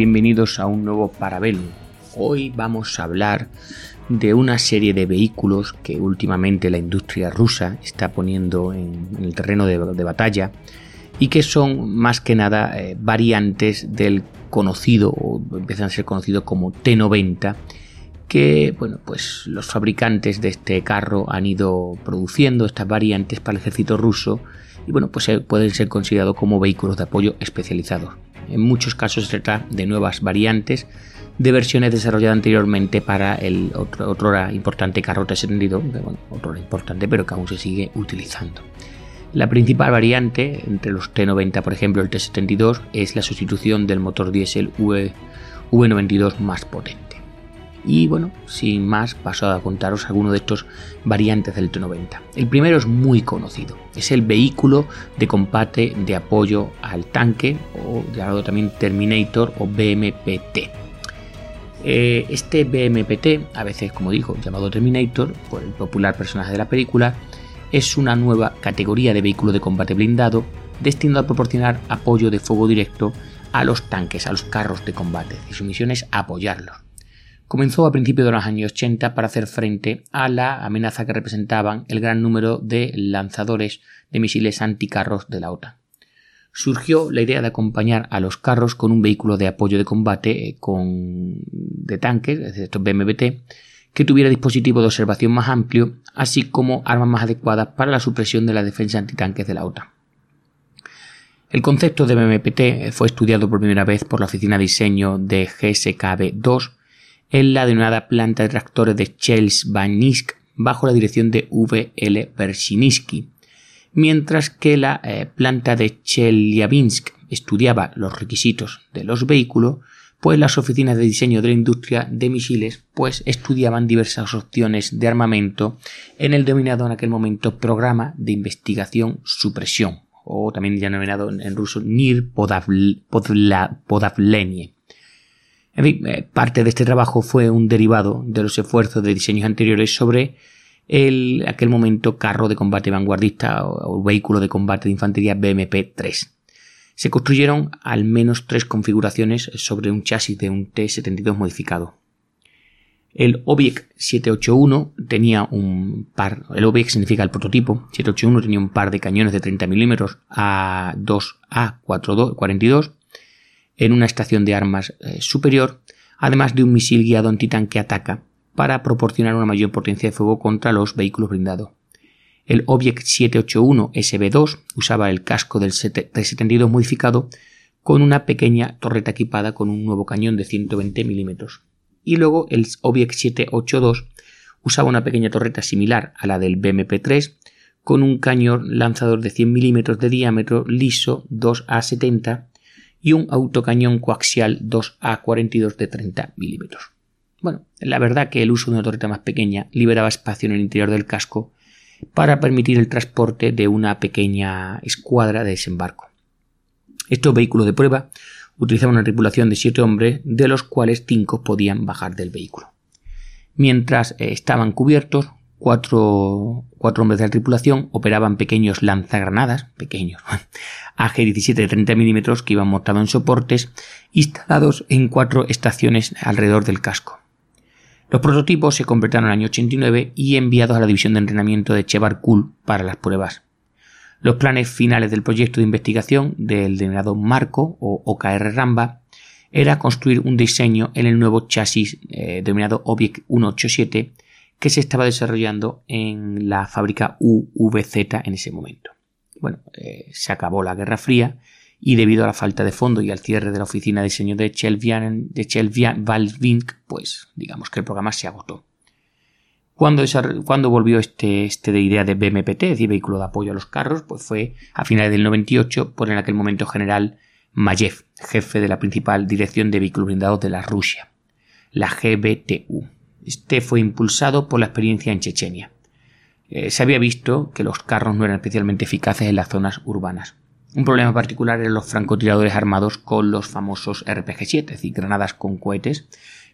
Bienvenidos a un nuevo Parabellum. Hoy vamos a hablar de una serie de vehículos que últimamente la industria rusa está poniendo en, el terreno de, batalla y que son más que nada eh, variantes del conocido o empiezan a ser conocidos como T90 que bueno pues los fabricantes de este carro han ido produciendo estas variantes para el ejército ruso y bueno pues eh, pueden ser considerados como vehículos de apoyo especializados en muchos casos se trata de nuevas variantes de versiones desarrolladas anteriormente para el otro, otro importante carro T72, bueno, otro importante pero que aún se sigue utilizando. La principal variante entre los T90, por ejemplo el T72, es la sustitución del motor diésel v, V92 más potente. Y bueno, sin más, paso a contaros algunos de estos variantes del T90. El primero es muy conocido, es el vehículo de combate de apoyo al tanque, o llamado también Terminator o BMPT. Eh, este BMPT, a veces como digo, llamado Terminator, por el popular personaje de la película, es una nueva categoría de vehículo de combate blindado destinado a proporcionar apoyo de fuego directo a los tanques, a los carros de combate, y su misión es apoyarlos comenzó a principios de los años 80 para hacer frente a la amenaza que representaban el gran número de lanzadores de misiles anticarros de la OTAN. Surgió la idea de acompañar a los carros con un vehículo de apoyo de combate eh, con, de tanques, estos BMBT, que tuviera dispositivo de observación más amplio, así como armas más adecuadas para la supresión de la defensa antitanques de la OTAN. El concepto de BMPT fue estudiado por primera vez por la Oficina de Diseño de GSKB-2 en la denominada planta de tractores de Chelyabinsk bajo la dirección de V.L. Bersinsky, mientras que la eh, planta de Chelyabinsk estudiaba los requisitos de los vehículos, pues las oficinas de diseño de la industria de misiles pues estudiaban diversas opciones de armamento en el denominado en aquel momento programa de investigación supresión o también denominado en ruso NIR Podavlenie eh, parte de este trabajo fue un derivado de los esfuerzos de diseños anteriores sobre el, aquel momento carro de combate vanguardista o, vehículo de combate de infantería BMP-3. Se construyeron al menos tres configuraciones sobre un chasis de un T-72 modificado. El Object 781 tenía un par, el Object significa el prototipo, 781 tenía un par de cañones de 30 mm a 2A42 en una estación de armas eh, superior, además de un misil guiado antitanque ataca para proporcionar una mayor potencia de fuego contra los vehículos blindados. El Object 781 SB2 usaba el casco del T-72 modificado con una pequeña torreta equipada con un nuevo cañón de 120 mm. Y luego el Object 782 usaba una pequeña torreta similar a la del BMP-3 con un cañón lanzador de 100 mm de diámetro liso 2A70 y un autocañón coaxial 2A42 de 30 mm. Bueno, la verdad que el uso de una torreta más pequeña liberaba espacio en el interior del casco para permitir el transporte de una pequeña escuadra de desembarco. Estos vehículos de prueba utilizaban una tripulación de siete hombres, de los cuales cinco podían bajar del vehículo. Mientras eh, estaban cubiertos, cuatro, hombres de la tripulación operaban pequeños lanzagranadas, pequeños, AG-17 de 30 milímetros que iban montados en soportes instalados en cuatro estaciones alrededor del casco. Los prototipos se completaron en el año 89 y enviados a la división de entrenamiento de Chebarkul para las pruebas. Los planes finales del proyecto de investigación del denominado Marco o OKR Ramba era construir un diseño en el nuevo chasis eh, denominado Object 187 que se estaba desarrollando en la fábrica UVZ en ese momento. Bueno, eh, se acabó la Guerra Fría y debido a la falta de fondo y al cierre de la oficina de diseño de Chelvian, de pues digamos que el programa se agotó. Cuando, cuando volvió este, este de idea de BMPT, es decir, vehículo de apoyo a los carros, pues fue a finales del 98 por en aquel momento general Mayev, jefe de la principal dirección de vehículos blindados de la Rusia, la GBTU. Este fue impulsado por la experiencia en Chechenia. Eh, se había visto que los carros no eran especialmente eficaces en las zonas urbanas. Un problema particular eran los francotiradores armados con los famosos RPG-7, es decir, granadas con cohetes,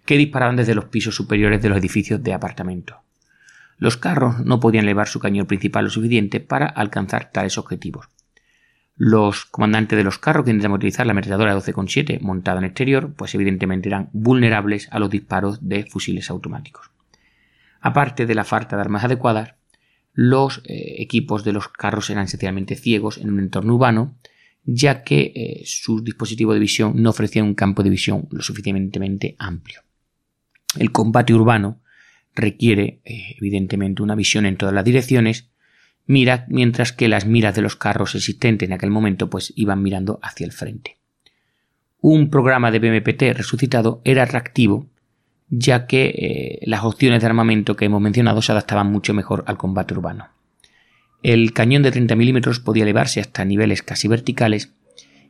que disparaban desde los pisos superiores de los edificios de apartamento. Los carros no podían elevar su cañón principal lo suficiente para alcanzar tales objetivos. Los comandantes de los carros que intentan utilizar la ametralladora 12,7 montada en exterior, pues evidentemente eran vulnerables a los disparos de fusiles automáticos. Aparte de la falta de armas adecuadas, los eh, equipos de los carros eran esencialmente ciegos en un entorno urbano, ya que eh, sus dispositivos de visión no ofrecían un campo de visión lo suficientemente amplio. El combate urbano requiere, eh, evidentemente, una visión en todas las direcciones, mira, mientras que las miras de los carros existentes en aquel momento pues iban mirando hacia el frente. Un programa de BMPT resucitado era atractivo ya que eh, las opciones de armamento que hemos mencionado se adaptaban mucho mejor al combate urbano. El cañón de 30 mm podía elevarse hasta niveles casi verticales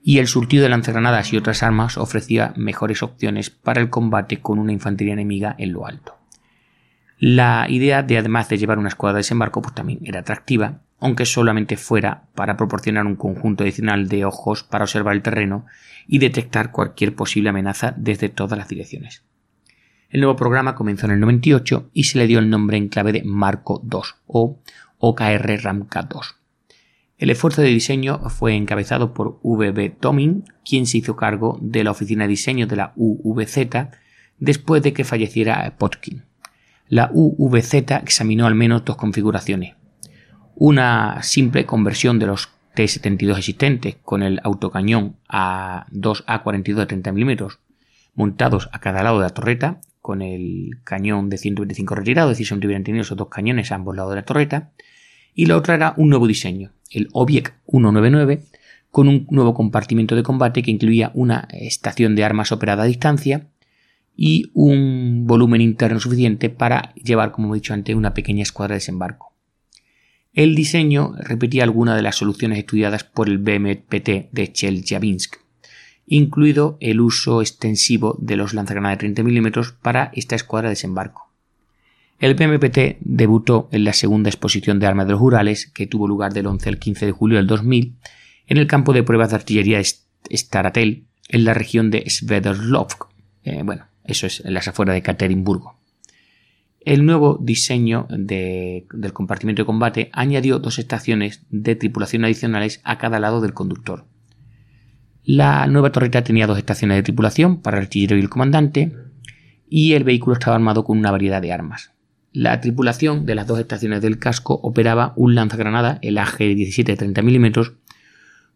y el surtido de lanzagranadas y otras armas ofrecía mejores opciones para el combate con una infantería enemiga en lo alto. La idea de además de llevar una escuadra de desembarco pues también era atractiva, aunque solamente fuera para proporcionar un conjunto adicional de ojos para observar el terreno y detectar cualquier posible amenaza desde todas las direcciones. El nuevo programa comenzó en el 98 y se le dio el nombre en clave de Marco II o OKR Ramka 2. El esfuerzo de diseño fue encabezado por V.B. Toming, quien se hizo cargo de la oficina de diseño de la UVZ después de que falleciera Potkin. La UVZ examinó al menos dos configuraciones. Una simple conversión de los T-72 existentes con el autocañón a 2A42 de 30 mm montados a cada lado de la torreta con el cañón de 125 retirado, es decir, siempre hubieran tenido esos dos cañones a ambos lados de la torreta. Y la otra era un nuevo diseño, el Object 199, con un nuevo compartimiento de combate que incluía una estación de armas operada a distancia y un volumen interno suficiente para llevar, como he dicho antes, una pequeña escuadra de desembarco. El diseño repetía algunas de las soluciones estudiadas por el BMPT de Chelyabinsk, incluido el uso extensivo de los lanzagranadas de 30 mm para esta escuadra de desembarco. El PMPT debutó en la segunda exposición de armas de los Urales, que tuvo lugar del 11 al 15 de julio del 2000, en el campo de pruebas de artillería Staratel, en la región de Sverdlovsk. Eh, bueno, eso es en las afueras de Katerinburgo. El nuevo diseño del compartimento de combate añadió dos estaciones de tripulación adicionales a cada lado del conductor. La nueva torreta tenía dos estaciones de tripulación para el artillero y el comandante, y el vehículo estaba armado con una variedad de armas. La tripulación de las dos estaciones del casco operaba un lanzagranada, el AG-17 de 30 mm,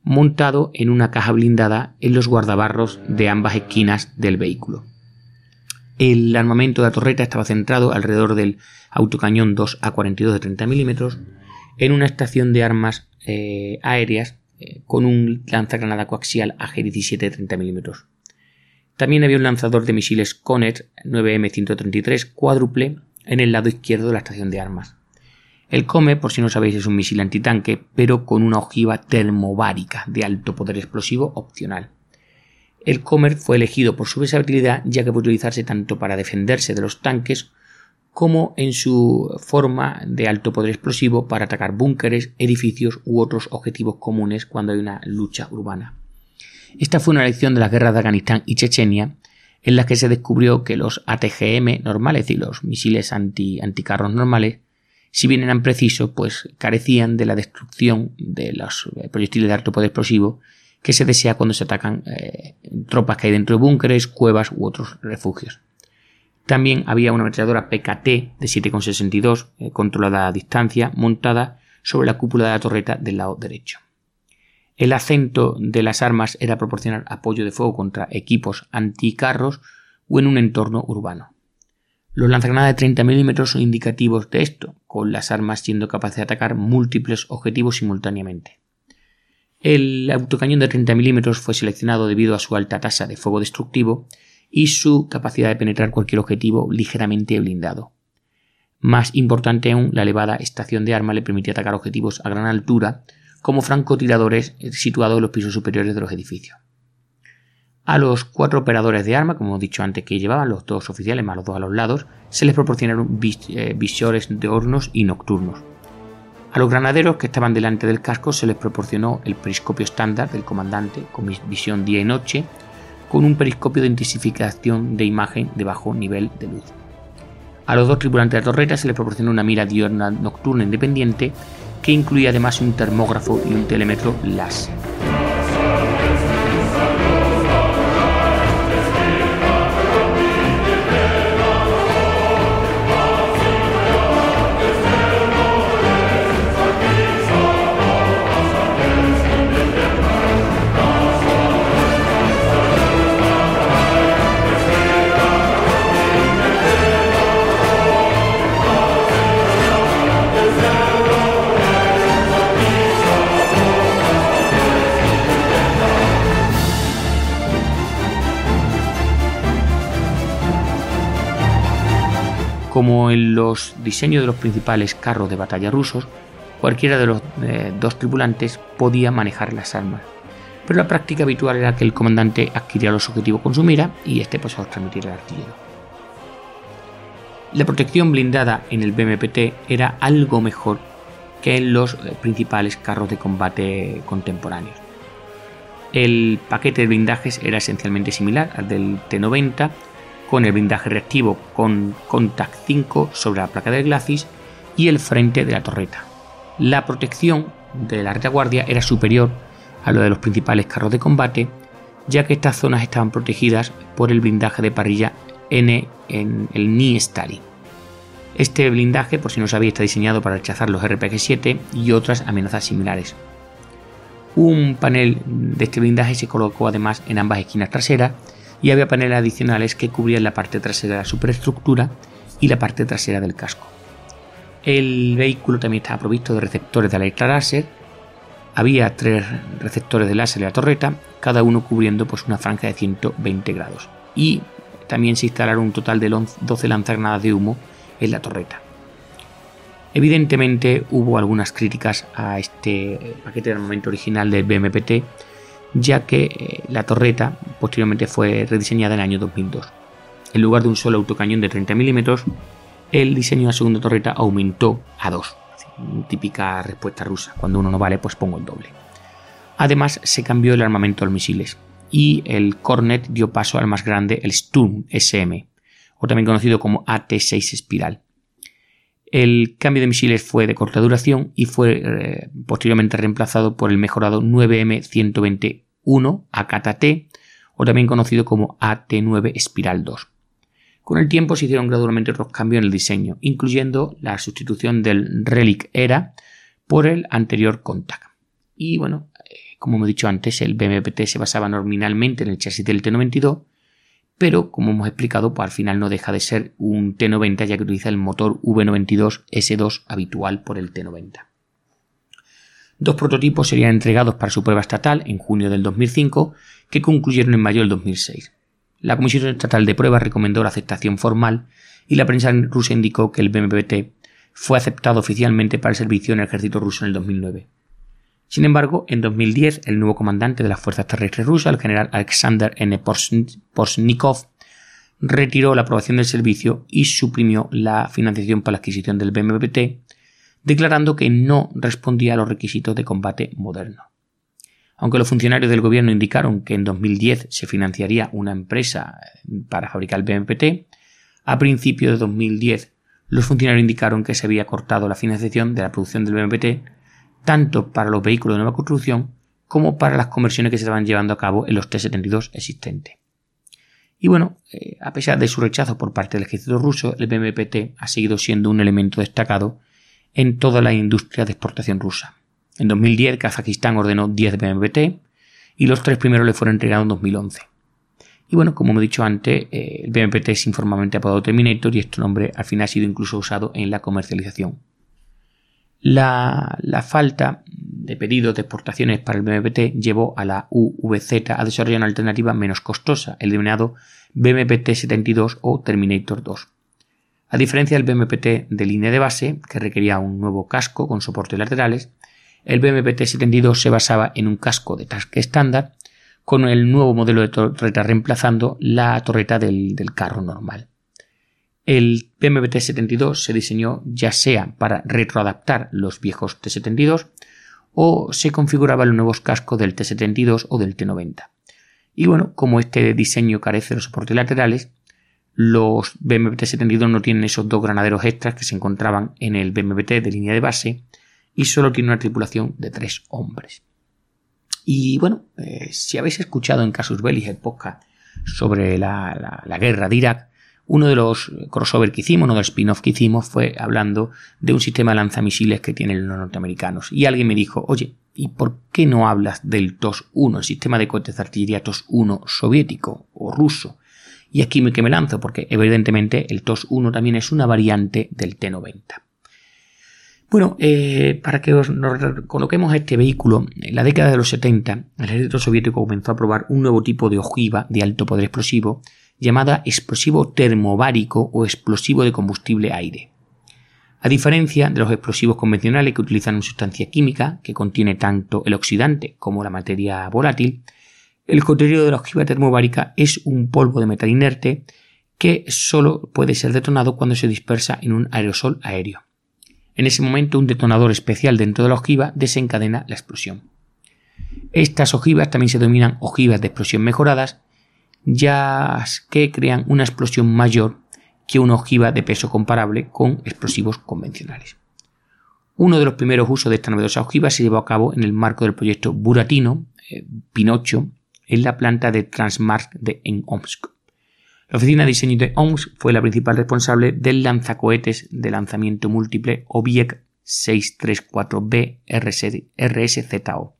montado en una caja blindada en los guardabarros de ambas esquinas del vehículo. El armamento de la torreta estaba centrado alrededor del autocañón 2A42 de 30 mm en una estación de armas eh, aéreas eh, con un lanzagranada coaxial AG-17 de 30 mm. También había un lanzador de misiles Conet 9M133 cuádruple en el lado izquierdo de la estación de armas. El COME, por si no sabéis, es un misil antitanque, pero con una ojiva termobárica de alto poder explosivo opcional. El COMER fue elegido por su versatilidad ya que puede utilizarse tanto para defenderse de los tanques como en su forma de alto poder explosivo para atacar búnkeres, edificios u otros objetivos comunes cuando hay una lucha urbana. Esta fue una lección de las guerras de Afganistán y Chechenia, en las que se descubrió que los ATGM normales y los misiles anti anticarros normales, si bien eran precisos, pues carecían de la destrucción de los proyectiles de alto poder explosivo que se desea cuando se atacan eh, tropas que hay dentro de búnkeres, cuevas u otros refugios. También había una ametralladora PKT de 7,62 eh, controlada a distancia montada sobre la cúpula de la torreta del lado derecho. El acento de las armas era proporcionar apoyo de fuego contra equipos anticarros o en un entorno urbano. Los lanzagranadas de 30 mm son indicativos de esto, con las armas siendo capaces de atacar múltiples objetivos simultáneamente. El autocañón de 30 mm fue seleccionado debido a su alta tasa de fuego destructivo y su capacidad de penetrar cualquier objetivo ligeramente blindado. Más importante aún, la elevada estación de arma le permitía atacar objetivos a gran altura, como francotiradores situados en los pisos superiores de los edificios. A los cuatro operadores de arma, como he dicho antes que llevaban los dos oficiales más los dos a los lados, se les proporcionaron eh, visores de hornos y nocturnos. A los granaderos que estaban delante del casco se les proporcionó el periscopio estándar del comandante con visión día y noche con un periscopio de intensificación de imagen de bajo nivel de luz. A los dos tripulantes de la torreta se les proporcionó una mira diurna nocturna independiente que incluía además un termógrafo y un telémetro láser. Como en los diseños de los principales carros de batalla rusos, cualquiera de los eh, dos tripulantes podía manejar las armas. Pero la práctica habitual era que el comandante adquiría los objetivos con su mira y este pasó a transmitir al artillero. La protección blindada en el BMPT era algo mejor que en los eh, principales carros de combate contemporáneos. El paquete de blindajes era esencialmente similar al del T-90, con el blindaje reactivo con Contact 5 sobre la placa del glacis y el frente de la torreta. La protección de la retaguardia era superior a lo de los principales carros de combate, ya que estas zonas estaban protegidas por el blindaje de parrilla N en el Ni Stalin. Este blindaje, por si no sabía, está diseñado para rechazar los RPG-7 y otras amenazas similares. Un panel de este blindaje se colocó además en ambas esquinas traseras y había paneles adicionales que cubrían la parte trasera de la superestructura y la parte trasera del casco. El vehículo también estaba provisto de receptores de alerta láser. Había tres receptores de láser en la torreta, cada uno cubriendo pues, una franja de 120 grados. Y también se instalaron un total de 12 lanzagranadas de humo en la torreta. Evidentemente hubo algunas críticas a este paquete de armamento original del BMPT, ya que eh, la torreta posteriormente fue rediseñada en el año 2002. En lugar de un solo autocañón de 30 milímetros, el diseño de la segunda torreta aumentó a dos. Típica respuesta rusa, cuando uno no vale, pues pongo el doble. Además, se cambió el armamento de los misiles y el Cornet dio paso al más grande, el Sturm SM, o también conocido como AT-6 espiral. El cambio de misiles fue de corta duración y fue eh, posteriormente reemplazado por el mejorado 9M121 AKT, o también conocido como AT9 Espiral 2. Con el tiempo se hicieron gradualmente otros cambios en el diseño, incluyendo la sustitución del Relic Era por el anterior Contact. Y bueno, eh, como hemos dicho antes, el BMPT se basaba nominalmente en el chasis del T92 pero como hemos explicado, pues al final no deja de ser un T90 ya que utiliza el motor V92S2 habitual por el T90. Dos prototipos serían entregados para su prueba estatal en junio del 2005, que concluyeron en mayo del 2006. La Comisión Estatal de Pruebas recomendó la aceptación formal y la prensa rusa indicó que el BMPT fue aceptado oficialmente para el servicio en el ejército ruso en el 2009. Sin embargo, en 2010, el nuevo comandante de las fuerzas terrestres rusas, el general Alexander N. Porsnikov, retiró la aprobación del servicio y suprimió la financiación para la adquisición del BMPT, declarando que no respondía a los requisitos de combate moderno. Aunque los funcionarios del gobierno indicaron que en 2010 se financiaría una empresa para fabricar el BMPT, a principios de 2010 los funcionarios indicaron que se había cortado la financiación de la producción del BMPT tanto para los vehículos de nueva construcción como para las conversiones que se estaban llevando a cabo en los T-72 existentes. Y bueno, eh, a pesar de su rechazo por parte del ejército ruso, el BMPT ha seguido siendo un elemento destacado en toda la industria de exportación rusa. En 2010, Kazajistán ordenó 10 BMPT y los tres primeros le fueron entregados en 2011. Y bueno, como he dicho antes, eh, el BMPT es informalmente apodado Terminator y este nombre al final ha sido incluso usado en la comercialización. La, falta de pedidos de exportaciones para el BMPT llevó a la UVZ a desarrollar una alternativa menos costosa, el denominado BMPT-72 o Terminator 2. A diferencia del BMPT de línea de base, que requería un nuevo casco con soportes laterales, el BMPT-72 se basaba en un casco de tasque estándar con el nuevo modelo de torreta reemplazando la torreta del carro normal. El BMP T72 se diseñó ya sea para retroadaptar los viejos T72 o se configuraba los nuevos cascos del T72 o del T90. Y bueno, como este diseño carece de los soportes laterales, los BMPT 72 no tienen esos dos granaderos extras que se encontraban en el BMPT de línea de base y solo tiene una tripulación de tres hombres. Y bueno, eh, si habéis escuchado en Casus Belli el podcast sobre la guerra de Irak, uno de los crossover que hicimos, uno de los spin-off que hicimos, fue hablando de un sistema de lanzamisiles que tienen los norteamericanos. Y alguien me dijo, oye, ¿y por qué no hablas del TOS-1, el sistema de cohetes de artillería TOS-1 soviético o ruso? Y aquí me que me lanzo, porque evidentemente el TOS-1 también es una variante del T-90. Bueno, eh, para que os, coloquemos este vehículo, en la década de los 70, el ejército soviético comenzó a probar un nuevo tipo de ojiva de alto poder explosivo llamada explosivo termobárico o explosivo de combustible aire. A diferencia de los explosivos convencionales que utilizan una sustancia química que contiene tanto el oxidante como la materia volátil, el contenido de la ojiva termobárica es un polvo de metal inerte que solo puede ser detonado cuando se dispersa en un aerosol aéreo. En ese momento un detonador especial dentro de la ojiva desencadena la explosión. Estas ojivas también se denominan ojivas de explosión mejoradas, ya que crean una explosión mayor que una ojiva de peso comparable con explosivos convencionales. Uno de los primeros usos de esta novedosa ojiva se llevó a cabo en el marco del proyecto Buratino, eh, Pinocho, en la planta de Transmark de en Omsk. La oficina de diseño de Omsk fue la principal responsable del lanzacohetes de lanzamiento múltiple Obiek 634B RSZO,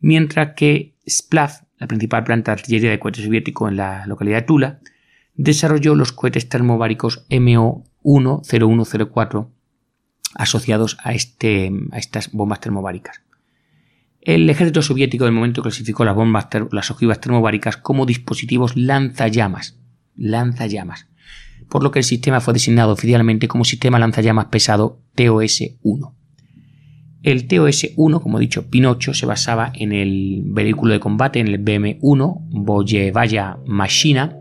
mientras que Splav, la principal planta artillería de cohetes soviético en la localidad de Tula, desarrolló los cohetes termobáricos MO-10104 asociados a, este, a estas bombas termobáricas. El ejército soviético del momento clasificó las bombas, las ojivas termobáricas como dispositivos lanzallamas, lanzallamas, por lo que el sistema fue designado oficialmente como sistema lanzallamas pesado TOS-1. El TOS-1, como he dicho, Pinocho, se basaba en el vehículo de combate, en el BM-1, Boyevaya Machina,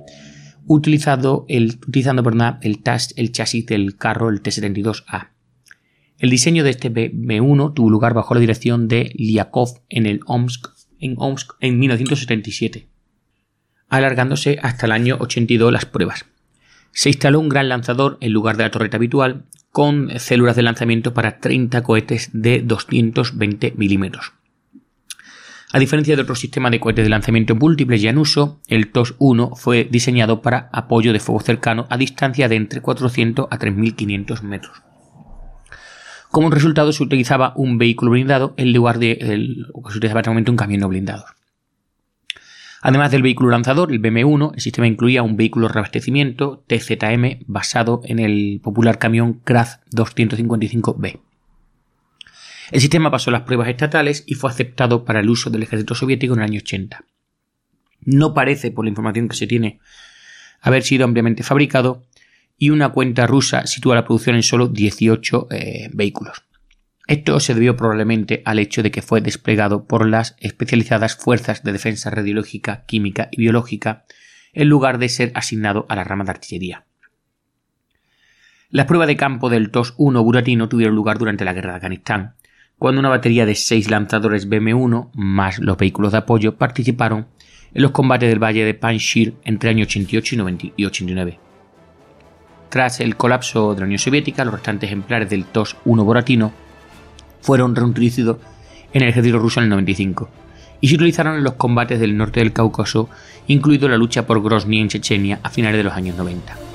utilizando el, utilizando el, el chasis del carro, el T-72A. El diseño de este BM-1 tuvo lugar bajo la dirección de Liakov en, el Omsk, en Omsk en 1977, alargándose hasta el año 82 las pruebas. Se instaló un gran lanzador en lugar de la torreta habitual, con células de lanzamiento para 30 cohetes de 220 milímetros. A diferencia de otro sistema de cohetes de lanzamiento múltiples ya en uso, el TOS-1 fue diseñado para apoyo de fuego cercano a distancia de entre 400 a 3500 metros. Como resultado se utilizaba un vehículo blindado en lugar de el, se utilizaba en este un camión no blindado. Además del vehículo lanzador, el BM-1, el sistema incluía un vehículo de reabastecimiento TZM basado en el popular camión Kraz 255B. El sistema pasó las pruebas estatales y fue aceptado para el uso del ejército soviético en el año 80. No parece, por la información que se tiene, haber sido ampliamente fabricado y una cuenta rusa sitúa la producción en solo 18 eh, vehículos. Esto se debió probablemente al hecho de que fue desplegado por las especializadas fuerzas de defensa radiológica, química y biológica en lugar de ser asignado a la rama de artillería. Las pruebas de campo del TOS-1 buratino tuvieron lugar durante la guerra de Afganistán, cuando una batería de seis lanzadores BM-1 más los vehículos de apoyo participaron en los combates del valle de Panjshir entre el año 88 y 89. Tras el colapso de la Unión Soviética, los restantes ejemplares del TOS-1 Boratino fueron reintroducidos en el ejército ruso en el 95 y se utilizaron en los combates del norte del Cáucaso, incluido la lucha por Grozny en Chechenia a finales de los años 90.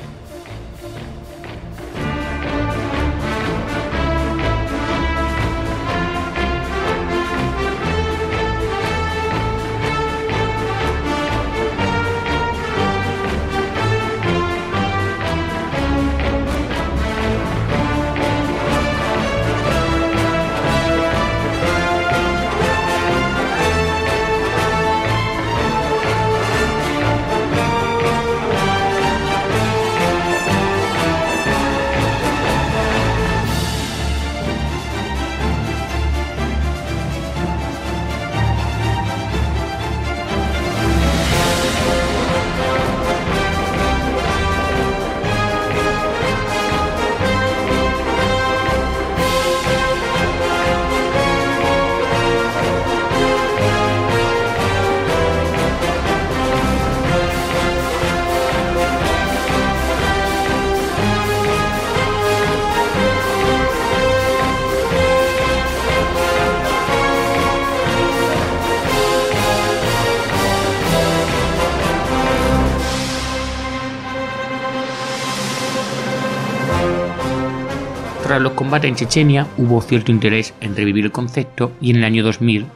Los combates en Chechenia hubo cierto interés en revivir el concepto y en el año 2000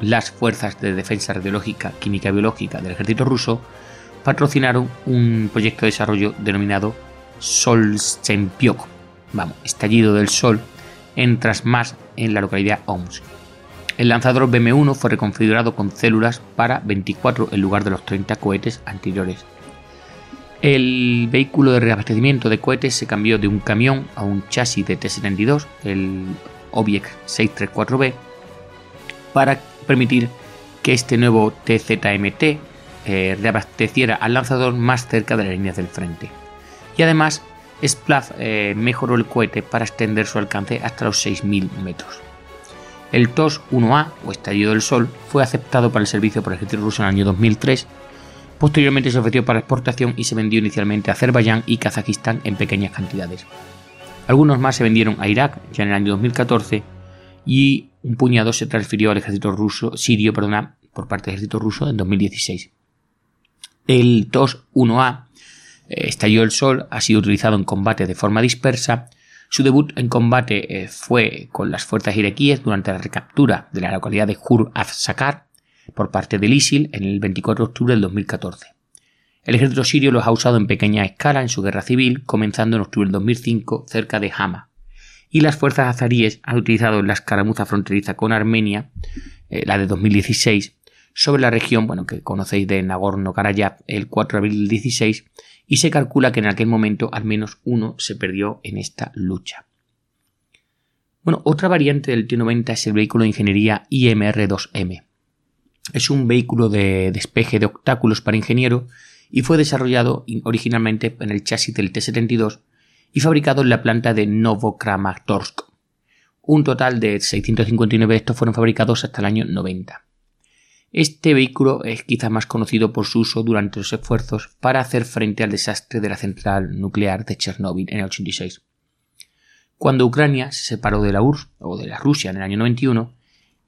las fuerzas de defensa radiológica, química y biológica del ejército ruso patrocinaron un proyecto de desarrollo denominado Solstempyok, vamos, estallido del sol, en Trasmas, en la localidad Omsk. El lanzador BM-1 fue reconfigurado con células para 24 en lugar de los 30 cohetes anteriores El vehículo de reabastecimiento de cohetes se cambió de un camión a un chasis de T-72, el Object 634B, para permitir que este nuevo TZMT eh, reabasteciera al lanzador más cerca de las líneas del frente. Y además, Splav eh, mejoró el cohete para extender su alcance hasta los 6.000 metros. El TOS-1A, o Estallido del Sol, fue aceptado para el servicio por el ejército ruso en el año 2003. Posteriormente se ofreció para exportación y se vendió inicialmente a Azerbaiyán y Kazajistán en pequeñas cantidades. Algunos más se vendieron a Irak ya en el año 2014 y un puñado se transfirió al ejército ruso, sirio por parte del ejército ruso en 2016. El TOS-1A, eh, Estalló el Sol, ha sido utilizado en combate de forma dispersa su debut en combate eh, fue con las fuerzas iraquíes durante la recaptura de la localidad de Hur az-Sakar por parte del ISIL en el 24 de octubre del 2014. El ejército sirio los ha usado en pequeña escala en su guerra civil, comenzando en octubre del 2005 cerca de Hama, y las fuerzas azaríes han utilizado la escaramuza fronteriza con Armenia, eh, la de 2016, sobre la región bueno, que conocéis de Nagorno-Karabaj el 4 de abril del 16 y se calcula que en aquel momento al menos uno se perdió en esta lucha. Bueno, otra variante del T-90 es el vehículo de ingeniería IMR-2M. Es un vehículo de despeje de obstáculos para ingeniero y fue desarrollado originalmente en el chasis del T-72 y fabricado en la planta de Novokramatorsk. Un total de 659 de estos fueron fabricados hasta el año 90. Este vehículo es quizá más conocido por su uso durante los esfuerzos para hacer frente al desastre de la central nuclear de Chernóbil en el 86. Cuando Ucrania se separó de la URSS o de la Rusia en el año 91,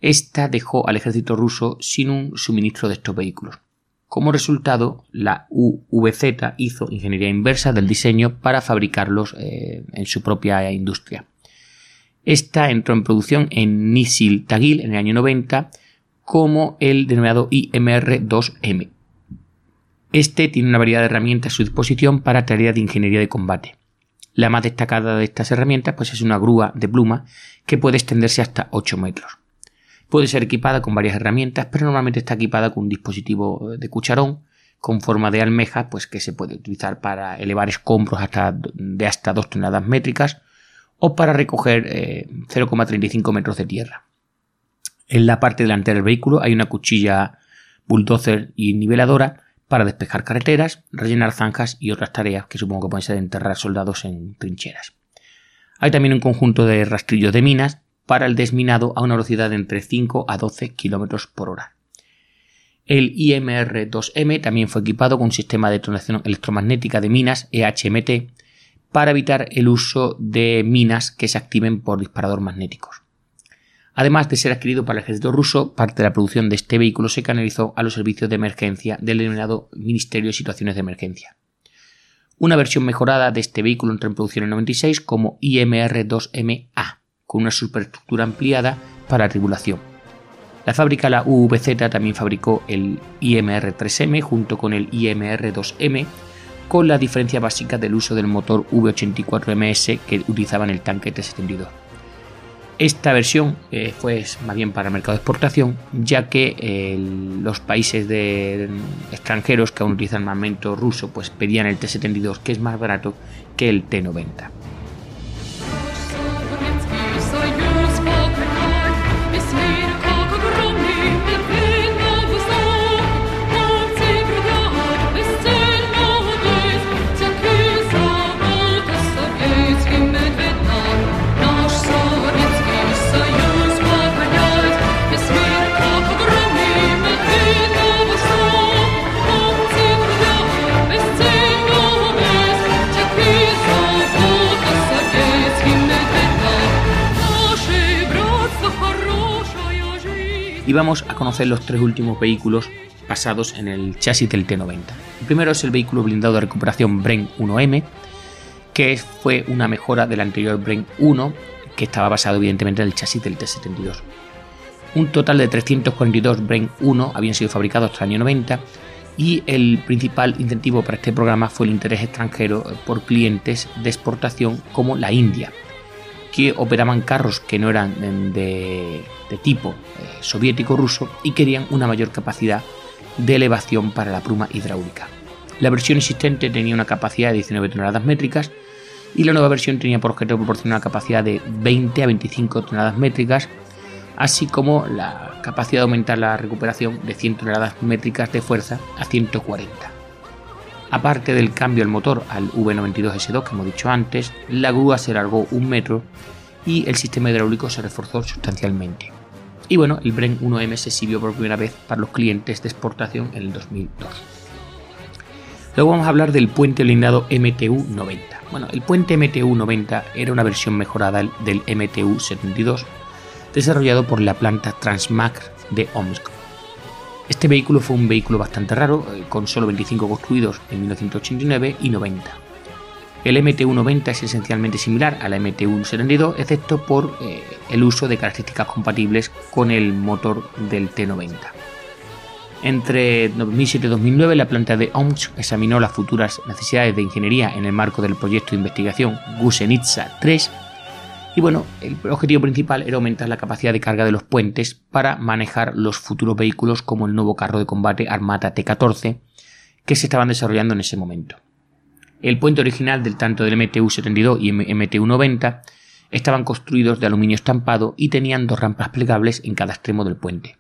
esta dejó al ejército ruso sin un suministro de estos vehículos. Como resultado, la UVZ hizo ingeniería inversa del diseño para fabricarlos eh, en su propia industria. Esta entró en producción en Nisil Tagil en el año 90 como el denominado IMR-2M. Este tiene una variedad de herramientas a su disposición para tareas de ingeniería de combate. La más destacada de estas herramientas pues, es una grúa de pluma que puede extenderse hasta 8 metros. Puede ser equipada con varias herramientas, pero normalmente está equipada con un dispositivo de cucharón con forma de almeja, pues que se puede utilizar para elevar escombros hasta, de hasta 2 toneladas métricas o para recoger 0,35 eh, metros de tierra. En la parte delantera del vehículo hay una cuchilla bulldozer y niveladora para despejar carreteras, rellenar zanjas y otras tareas que supongo que pueden ser enterrar soldados en trincheras. Hay también un conjunto de rastrillos de minas para el desminado a una velocidad de entre 5 a 12 km por hora. El IMR-2M también fue equipado con un sistema de detonación electromagnética de minas EHMT para evitar el uso de minas que se activen por disparador magnéticos. Además de ser adquirido para el ejército ruso, parte de la producción de este vehículo se canalizó a los servicios de emergencia del denominado Ministerio de Situaciones de Emergencia. Una versión mejorada de este vehículo entró en producción en 96 como IMR-2MA, con una superestructura ampliada para la tribulación. La fábrica la UVZ también fabricó el IMR-3M junto con el IMR-2M, con la diferencia básica del uso del motor V84MS que utilizaban el tanque T-72. Esta versión eh, fue más bien para mercado de exportación, ya que los países de, extranjeros que aún utilizan armamento ruso pues pedían el T-72, que es más barato que el T-90. Y vamos a conocer los tres últimos vehículos basados en el chasis del T-90. El primero es el vehículo blindado de recuperación Bren 1M, que fue una mejora del anterior Bren 1, que estaba basado evidentemente en el chasis del T-72. Un total de 342 Bren 1 habían sido fabricados hasta el año 90 y el principal incentivo para este programa fue el interés extranjero por clientes de exportación como la India, operaban carros que no eran de, tipo eh, soviético ruso y querían una mayor capacidad de elevación para la pluma hidráulica. La versión existente tenía una capacidad de 19 toneladas métricas y la nueva versión tenía por objeto proporcionar una capacidad de 20 a 25 toneladas métricas, así como la capacidad de aumentar la recuperación de 100 toneladas métricas de fuerza a 140. Aparte del cambio del motor al V92S2 que hemos dicho antes, la grúa se alargó un metro y el sistema hidráulico se reforzó sustancialmente. Y bueno, el Bren 1M se sirvió por primera vez para los clientes de exportación en el 2002. Luego vamos a hablar del puente blindado MTU 90. Bueno, el puente MTU 90 era una versión mejorada del MTU 72 desarrollado por la planta Transmac de Omsk. Este vehículo fue un vehículo bastante raro, eh, con solo 25 construidos en 1989 y 90. El MTU-90 es esencialmente similar a la MTU-72, excepto por eh, el uso de características compatibles con el motor del T90. Entre 2007 y 2009, la planta de OMS examinó las futuras necesidades de ingeniería en el marco del proyecto de investigación Gusenitsa 3 y bueno, el objetivo principal era aumentar la capacidad de carga de los puentes para manejar los futuros vehículos como el nuevo carro de combate Armata T-14 que se estaban desarrollando en ese momento. El puente original del tanto del MTU-72 y MTU-90 estaban construidos de aluminio estampado y tenían dos rampas plegables en cada extremo del puente.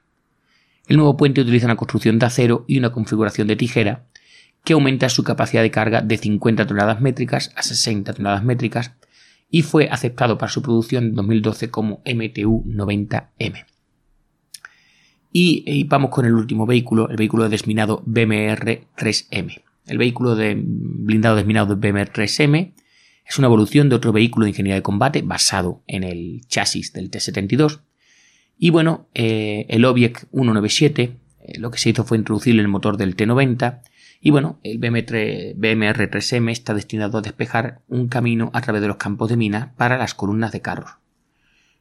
El nuevo puente utiliza una construcción de acero y una configuración de tijera que aumenta su capacidad de carga de 50 toneladas métricas a 60 toneladas métricas y fue aceptado para su producción en 2012 como MTU-90M. Y, vamos con el último vehículo, el vehículo desminado BMR-3M. El vehículo de blindado desminado de BMR-3M es una evolución de otro vehículo de ingeniería de combate basado en el chasis del T-72. Y bueno, eh, el Object 197 eh, lo que se hizo fue introducir el motor del T-90 y bueno, el BMR-3M está destinado a despejar un camino a través de los campos de mina para las columnas de carros.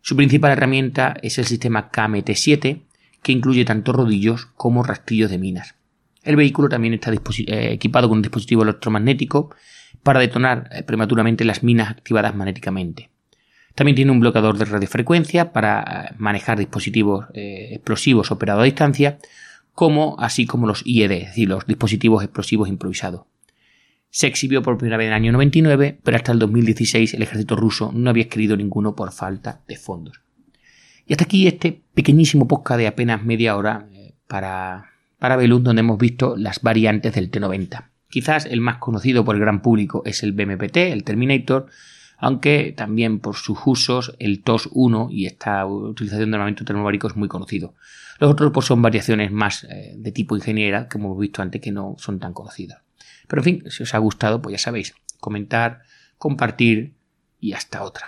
Su principal herramienta es el sistema KMT-7, que incluye tanto rodillos como rastrillos de minas. El vehículo también está eh, equipado con un dispositivo electromagnético para detonar eh, prematuramente las minas activadas magnéticamente. También tiene un bloqueador de radiofrecuencia para eh, manejar dispositivos explosivos operados a distancia como así como los IED, es decir, los dispositivos explosivos improvisados. Se exhibió por primera vez en el año 99, pero hasta el 2016 el ejército ruso no había escrito ninguno por falta de fondos. Y hasta aquí este pequeñísimo podcast de apenas media hora eh, para, para Belus, donde hemos visto las variantes del T90. Quizás el más conocido por el gran público es el BMPT, el Terminator, aunque también por sus usos el TOS-1 y esta utilización de armamento termobárico es muy conocido. Los otros pues, son variaciones más eh, de tipo ingeniera, que hemos visto antes, que no son tan conocidas. Pero en fin, si os ha gustado, pues ya sabéis, comentar, compartir y hasta otra.